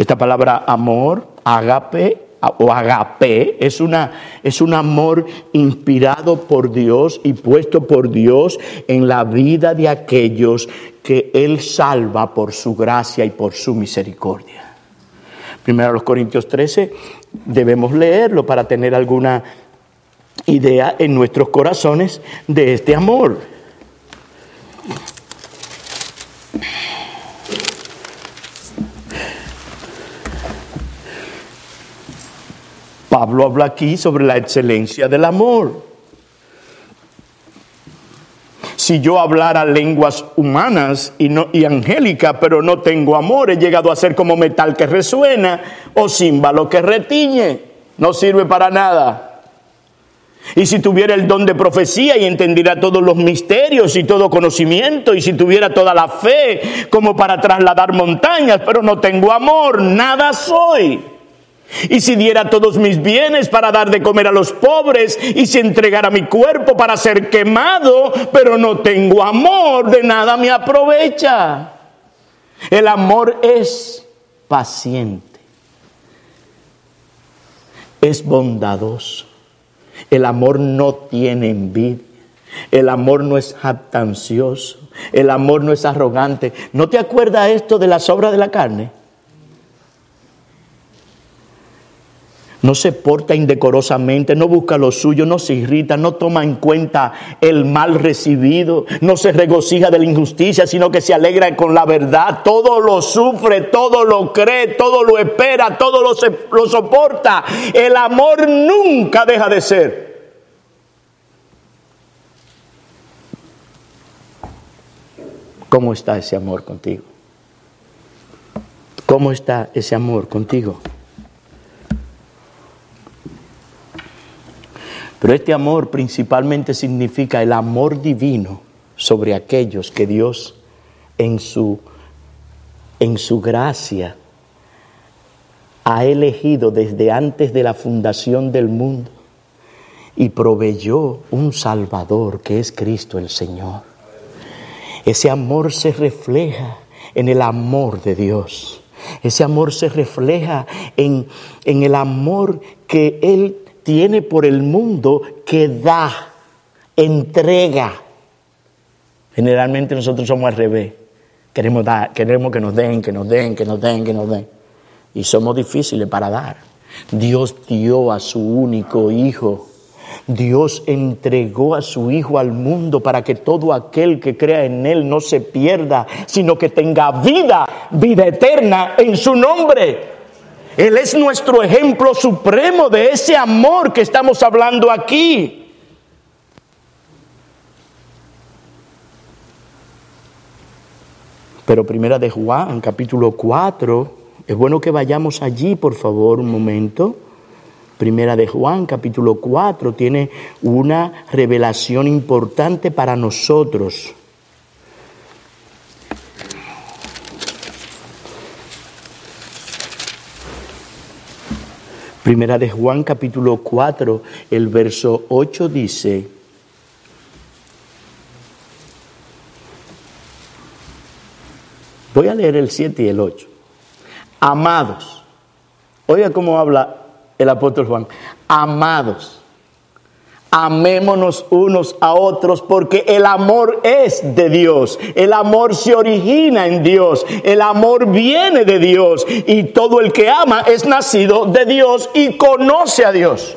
Esta palabra amor, agape o agape, es, una, es un amor inspirado por Dios y puesto por Dios en la vida de aquellos que Él salva por su gracia y por su misericordia. Primero los Corintios 13 debemos leerlo para tener alguna idea en nuestros corazones de este amor. Pablo habla aquí sobre la excelencia del amor. Si yo hablara lenguas humanas y, no, y angélicas, pero no tengo amor, he llegado a ser como metal que resuena o címbalo que retiñe. No sirve para nada. Y si tuviera el don de profecía y entendiera todos los misterios y todo conocimiento, y si tuviera toda la fe como para trasladar montañas, pero no tengo amor, nada soy. Y si diera todos mis bienes para dar de comer a los pobres, y si entregara mi cuerpo para ser quemado, pero no tengo amor, de nada me aprovecha. El amor es paciente, es bondadoso. El amor no tiene envidia. El amor no es jactancioso. El amor no es arrogante. ¿No te acuerdas esto de las obras de la carne? No se porta indecorosamente, no busca lo suyo, no se irrita, no toma en cuenta el mal recibido, no se regocija de la injusticia, sino que se alegra con la verdad, todo lo sufre, todo lo cree, todo lo espera, todo lo, soporta. El amor nunca deja de ser. ¿Cómo está ese amor contigo? ¿Cómo está ese amor contigo? Pero este amor principalmente significa el amor divino sobre aquellos que Dios en su, en su gracia ha elegido desde antes de la fundación del mundo y proveyó un Salvador que es Cristo el Señor. Ese amor se refleja en el amor de Dios. Ese amor se refleja en, en el amor que Él tiene por el mundo que da, entrega. Generalmente nosotros somos al revés. Queremos, dar, queremos que nos den, que nos den, que nos den, que nos den. Y somos difíciles para dar. Dios dio a su único hijo. Dios entregó a su Hijo al mundo para que todo aquel que crea en Él no se pierda, sino que tenga vida, vida eterna en su nombre. Él es nuestro ejemplo supremo de ese amor que estamos hablando aquí. Pero primera de Juan, capítulo 4, es bueno que vayamos allí, por favor, un momento. Primera de Juan, capítulo 4, tiene una revelación importante para nosotros. Primera de Juan, capítulo 4, el verso 8 dice, voy a leer el 7 y el 8. Amados, oiga cómo habla el apóstol Juan, amados, amémonos unos a otros porque el amor es de Dios, el amor se origina en Dios, el amor viene de Dios y todo el que ama es nacido de Dios y conoce a Dios.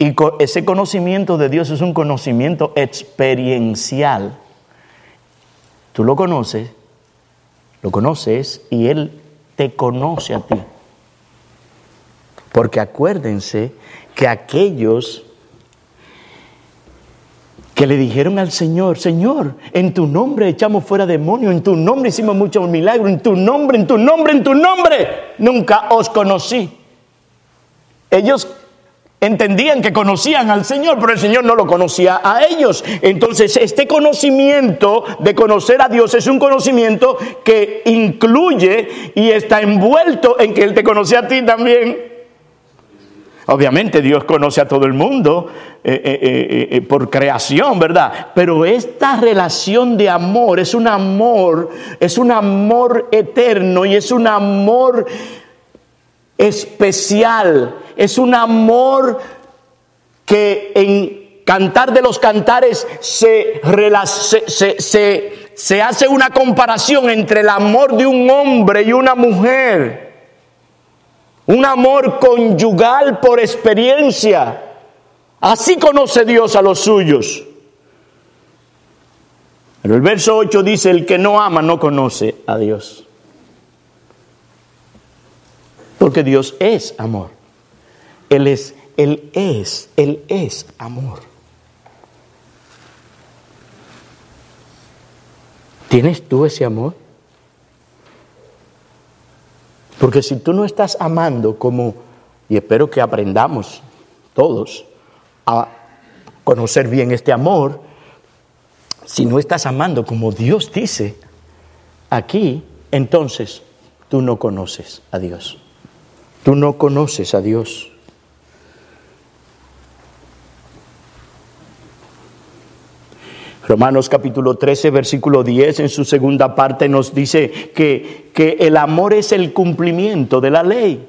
Y ese conocimiento de Dios es un conocimiento experiencial. Tú lo conoces, lo conoces y Él te conoce a ti. Porque acuérdense que aquellos que le dijeron al Señor, Señor, en tu nombre echamos fuera demonios, en tu nombre hicimos muchos milagros, en tu nombre, en tu nombre, en tu nombre, nunca os conocí. Ellos entendían que conocían al Señor, pero el Señor no lo conocía a ellos. Entonces, este conocimiento de conocer a Dios es un conocimiento que incluye y está envuelto en que Él te conoce a ti también. Obviamente Dios conoce a todo el mundo eh, eh, eh, por creación, ¿verdad? Pero esta relación de amor es un amor, es un amor eterno y es un amor especial, es un amor que en Cantar de los Cantares se, se, se hace una comparación entre el amor de un hombre y una mujer un amor conyugal por experiencia. Así conoce Dios a los suyos. Pero el verso 8 dice, el que no ama no conoce a Dios. Porque Dios es amor. Él es, Él es, Él es amor. ¿Tienes tú ese amor? Porque si tú no estás amando como, y espero que aprendamos todos a conocer bien este amor, si no estás amando como Dios dice aquí, entonces tú no conoces a Dios. Tú no conoces a Dios. Romanos capítulo 13, versículo 10, en su segunda parte nos dice que, que el amor es el cumplimiento de la ley.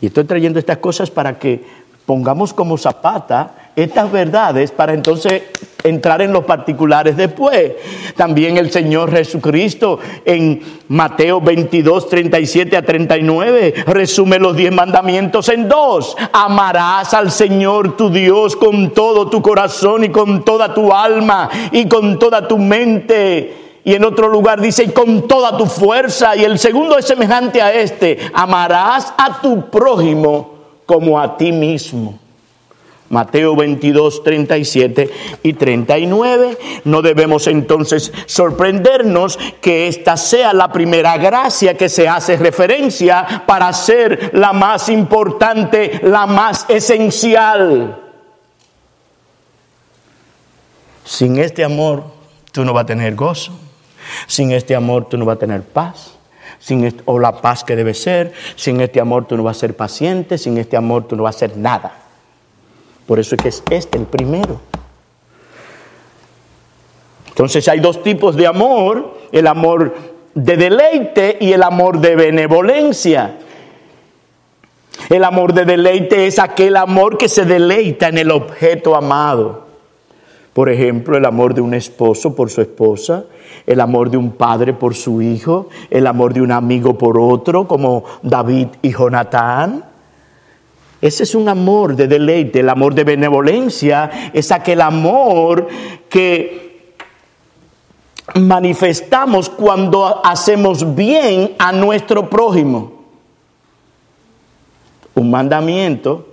Y estoy trayendo estas cosas para que pongamos como zapata estas verdades para entonces entrar en los particulares después. También el Señor Jesucristo en Mateo 22, 37 a 39 resume los diez mandamientos en dos. Amarás al Señor tu Dios con todo tu corazón y con toda tu alma y con toda tu mente. Y en otro lugar dice, y con toda tu fuerza. Y el segundo es semejante a este, amarás a tu prójimo como a ti mismo. Mateo 22, 37 y 39. No debemos entonces sorprendernos que esta sea la primera gracia que se hace referencia para ser la más importante, la más esencial. Sin este amor tú no vas a tener gozo. Sin este amor tú no vas a tener paz. Sin o la paz que debe ser. Sin este amor tú no vas a ser paciente. Sin este amor tú no vas a hacer nada. Por eso es que es este el primero. Entonces hay dos tipos de amor, el amor de deleite y el amor de benevolencia. El amor de deleite es aquel amor que se deleita en el objeto amado. Por ejemplo, el amor de un esposo por su esposa, el amor de un padre por su hijo, el amor de un amigo por otro, como David y Jonatán. Ese es un amor de deleite, el amor de benevolencia es aquel amor que manifestamos cuando hacemos bien a nuestro prójimo. Un mandamiento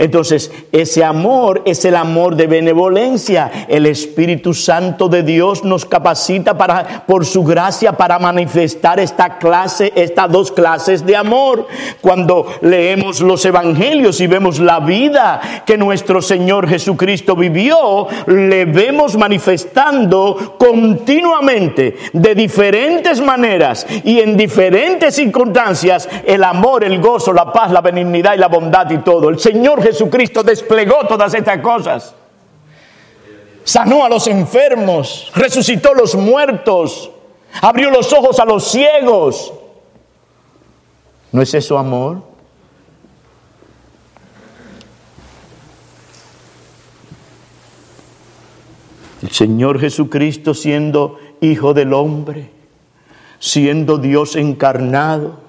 entonces, ese amor es el amor de benevolencia. El Espíritu Santo de Dios nos capacita para, por su gracia para manifestar esta clase, estas dos clases de amor. Cuando leemos los evangelios y vemos la vida que nuestro Señor Jesucristo vivió, le vemos manifestando continuamente, de diferentes maneras y en diferentes circunstancias, el amor, el gozo, la paz, la benignidad y la bondad y todo. El Señor Jesucristo desplegó todas estas cosas. Sanó a los enfermos, resucitó a los muertos, abrió los ojos a los ciegos. ¿No es eso amor? El Señor Jesucristo siendo hijo del hombre, siendo Dios encarnado,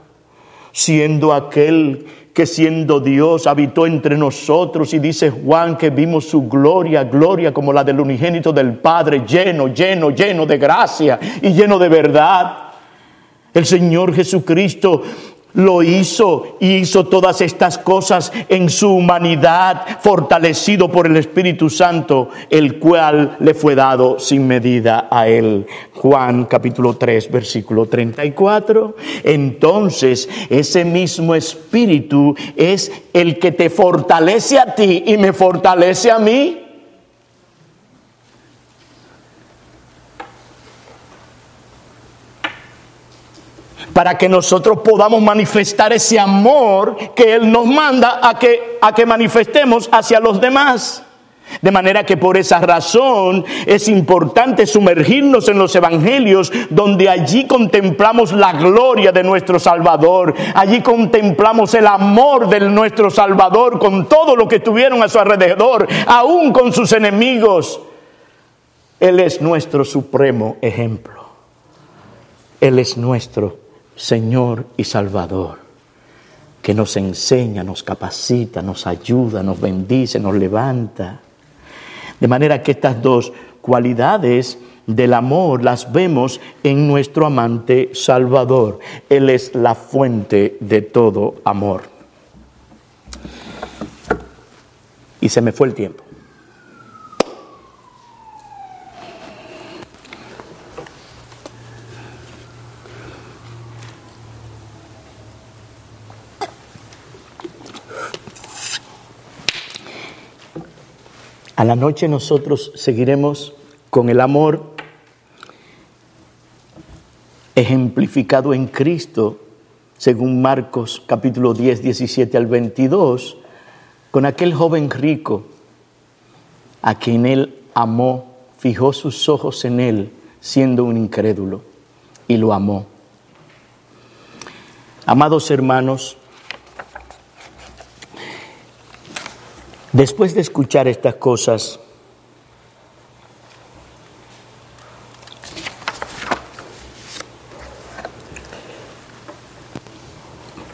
siendo aquel que siendo Dios habitó entre nosotros y dice Juan que vimos su gloria, gloria como la del unigénito del Padre, lleno, lleno, lleno de gracia y lleno de verdad. El Señor Jesucristo lo hizo y hizo todas estas cosas en su humanidad, fortalecido por el Espíritu Santo, el cual le fue dado sin medida a él. Juan capítulo 3, versículo 34. Entonces, ese mismo Espíritu es el que te fortalece a ti y me fortalece a mí. Para que nosotros podamos manifestar ese amor que Él nos manda a que, a que manifestemos hacia los demás. De manera que por esa razón es importante sumergirnos en los evangelios donde allí contemplamos la gloria de nuestro Salvador, allí contemplamos el amor de nuestro Salvador con todo lo que tuvieron a su alrededor, aún con sus enemigos. Él es nuestro supremo ejemplo. Él es nuestro Señor y Salvador, que nos enseña, nos capacita, nos ayuda, nos bendice, nos levanta. De manera que estas dos cualidades del amor las vemos en nuestro amante Salvador. Él es la fuente de todo amor. Y se me fue el tiempo. A la noche nosotros seguiremos con el amor ejemplificado en Cristo, según Marcos capítulo 10, 17 al 22, con aquel joven rico a quien él amó, fijó sus ojos en él, siendo un incrédulo, y lo amó. Amados hermanos, Después de escuchar estas cosas,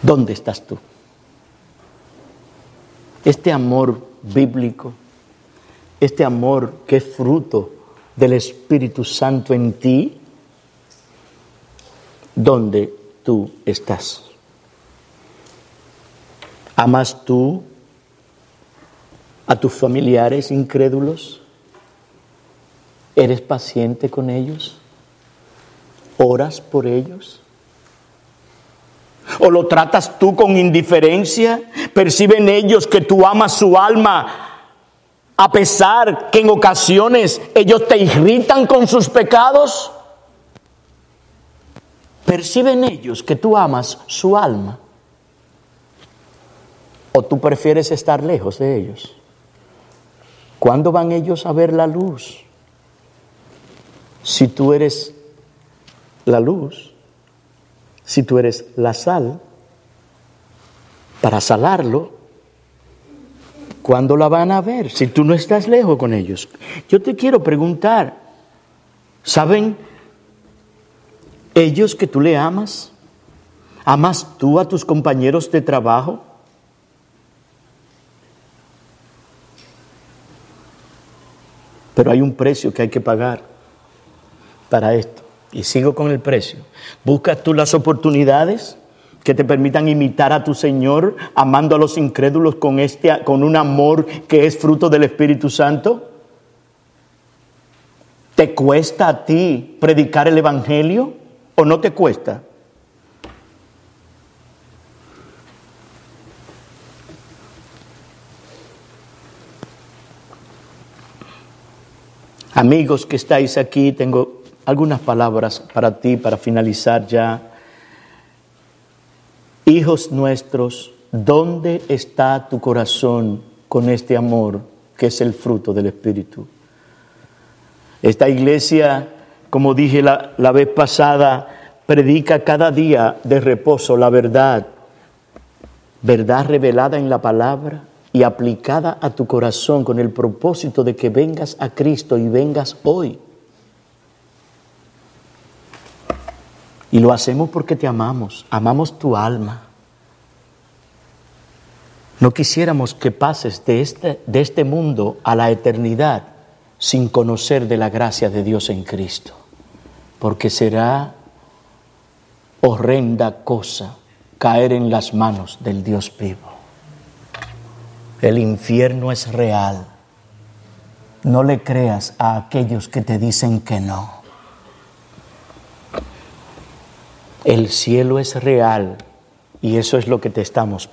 ¿dónde estás tú? Este amor bíblico, este amor que es fruto del Espíritu Santo en ti, ¿dónde tú estás? ¿Amas tú a tus familiares incrédulos? ¿Eres paciente con ellos? ¿Oras por ellos? ¿O lo tratas tú con indiferencia? ¿Perciben ellos que tú amas su alma a pesar que en ocasiones ellos te irritan con sus pecados? ¿Perciben ellos que tú amas su alma? ¿O tú prefieres estar lejos de ellos? ¿Cuándo van ellos a ver la luz? Si tú eres la luz, si tú eres la sal, para salarlo, ¿Cuándo la van a ver? Si tú no estás lejos con ellos. Yo te quiero preguntar, ¿saben ellos que tú le amas? ¿Amas tú a tus compañeros de trabajo? Pero hay un precio que hay que pagar para esto. Y sigo con el precio. ¿Buscas tú las oportunidades que te permitan imitar a tu Señor, amando a los incrédulos con, este, con un amor que es fruto del Espíritu Santo? ¿Te cuesta a ti predicar el Evangelio o no te cuesta? Amigos que estáis aquí, tengo algunas palabras para ti para finalizar ya. Hijos nuestros, ¿dónde está tu corazón con este amor que es el fruto del Espíritu? Esta iglesia, como dije la, la vez pasada, predica cada día de reposo la verdad, verdad revelada en la palabra, y aplicada a tu corazón con el propósito de que vengas a Cristo y vengas hoy. Y lo hacemos porque te amamos, amamos tu alma. No quisiéramos que pases de este, de este mundo a la eternidad sin conocer de la gracia de Dios en Cristo, porque será horrenda cosa caer en las manos del Dios vivo. El infierno es real. No le creas a aquellos que te dicen que no. El cielo es real y eso es lo que te estamos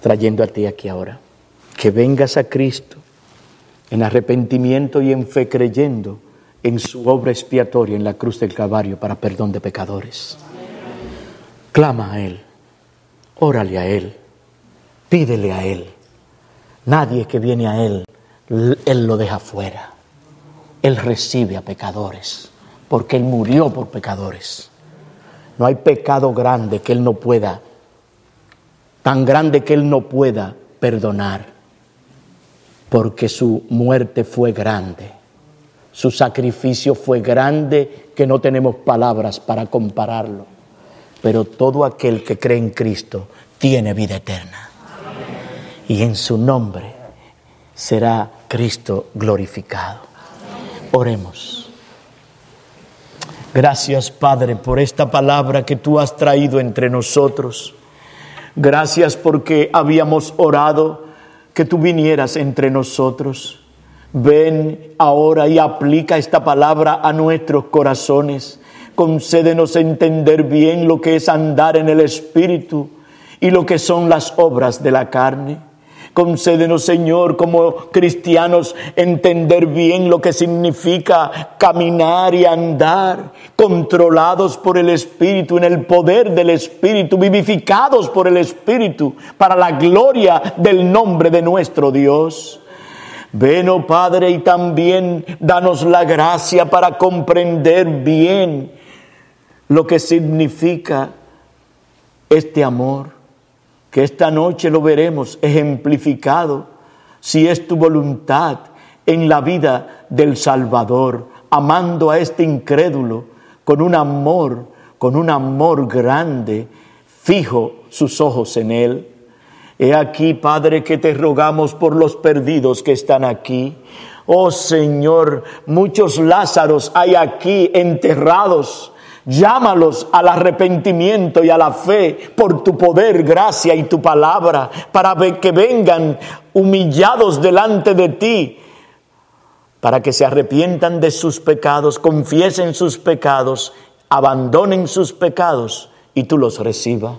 trayendo a ti aquí ahora. Que vengas a Cristo en arrepentimiento y en fe creyendo en su obra expiatoria en la cruz del Calvario para perdón de pecadores. Clama a Él, órale a Él Pídele a Él. Nadie que viene a Él, Él lo deja fuera. Él recibe a pecadores, porque Él murió por pecadores. No hay pecado grande que Él no pueda, tan grande que Él no pueda perdonar, porque su muerte fue grande, su sacrificio fue grande que no tenemos palabras para compararlo. Pero todo aquel que cree en Cristo tiene vida eterna y en su nombre será Cristo glorificado. Oremos. Gracias Padre por esta palabra que tú has traído entre nosotros. Gracias porque habíamos orado que tú vinieras entre nosotros. Ven ahora y aplica esta palabra a nuestros corazones. Concédenos entender bien lo que es andar en el Espíritu y lo que son las obras de la carne. Concédenos, Señor, como cristianos, entender bien lo que significa caminar y andar, controlados por el Espíritu, en el poder del Espíritu, vivificados por el Espíritu, para la gloria del nombre de nuestro Dios. Ven, oh Padre, y también danos la gracia para comprender bien lo que significa este amor que esta noche lo veremos ejemplificado, si es tu voluntad, en la vida del Salvador, amando a este incrédulo con un amor, con un amor grande, fijo sus ojos en él. He aquí, Padre, que te rogamos por los perdidos que están aquí. Oh Señor, muchos Lázaros hay aquí enterrados Llámalos al arrepentimiento y a la fe por tu poder, gracia y tu palabra, para que vengan humillados delante de ti, para que se arrepientan de sus pecados, confiesen sus pecados, abandonen sus pecados y tú los recibas.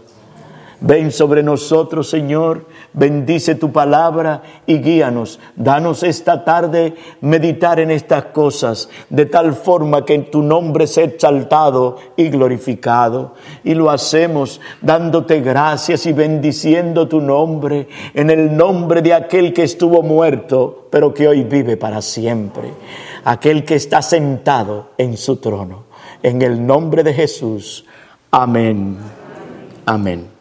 Ven sobre nosotros, Señor, bendice tu palabra y guíanos. Danos esta tarde meditar en estas cosas, de tal forma que en tu nombre sea exaltado y glorificado. Y lo hacemos dándote gracias y bendiciendo tu nombre, en el nombre de aquel que estuvo muerto, pero que hoy vive para siempre. Aquel que está sentado en su trono. En el nombre de Jesús. Amén. Amén.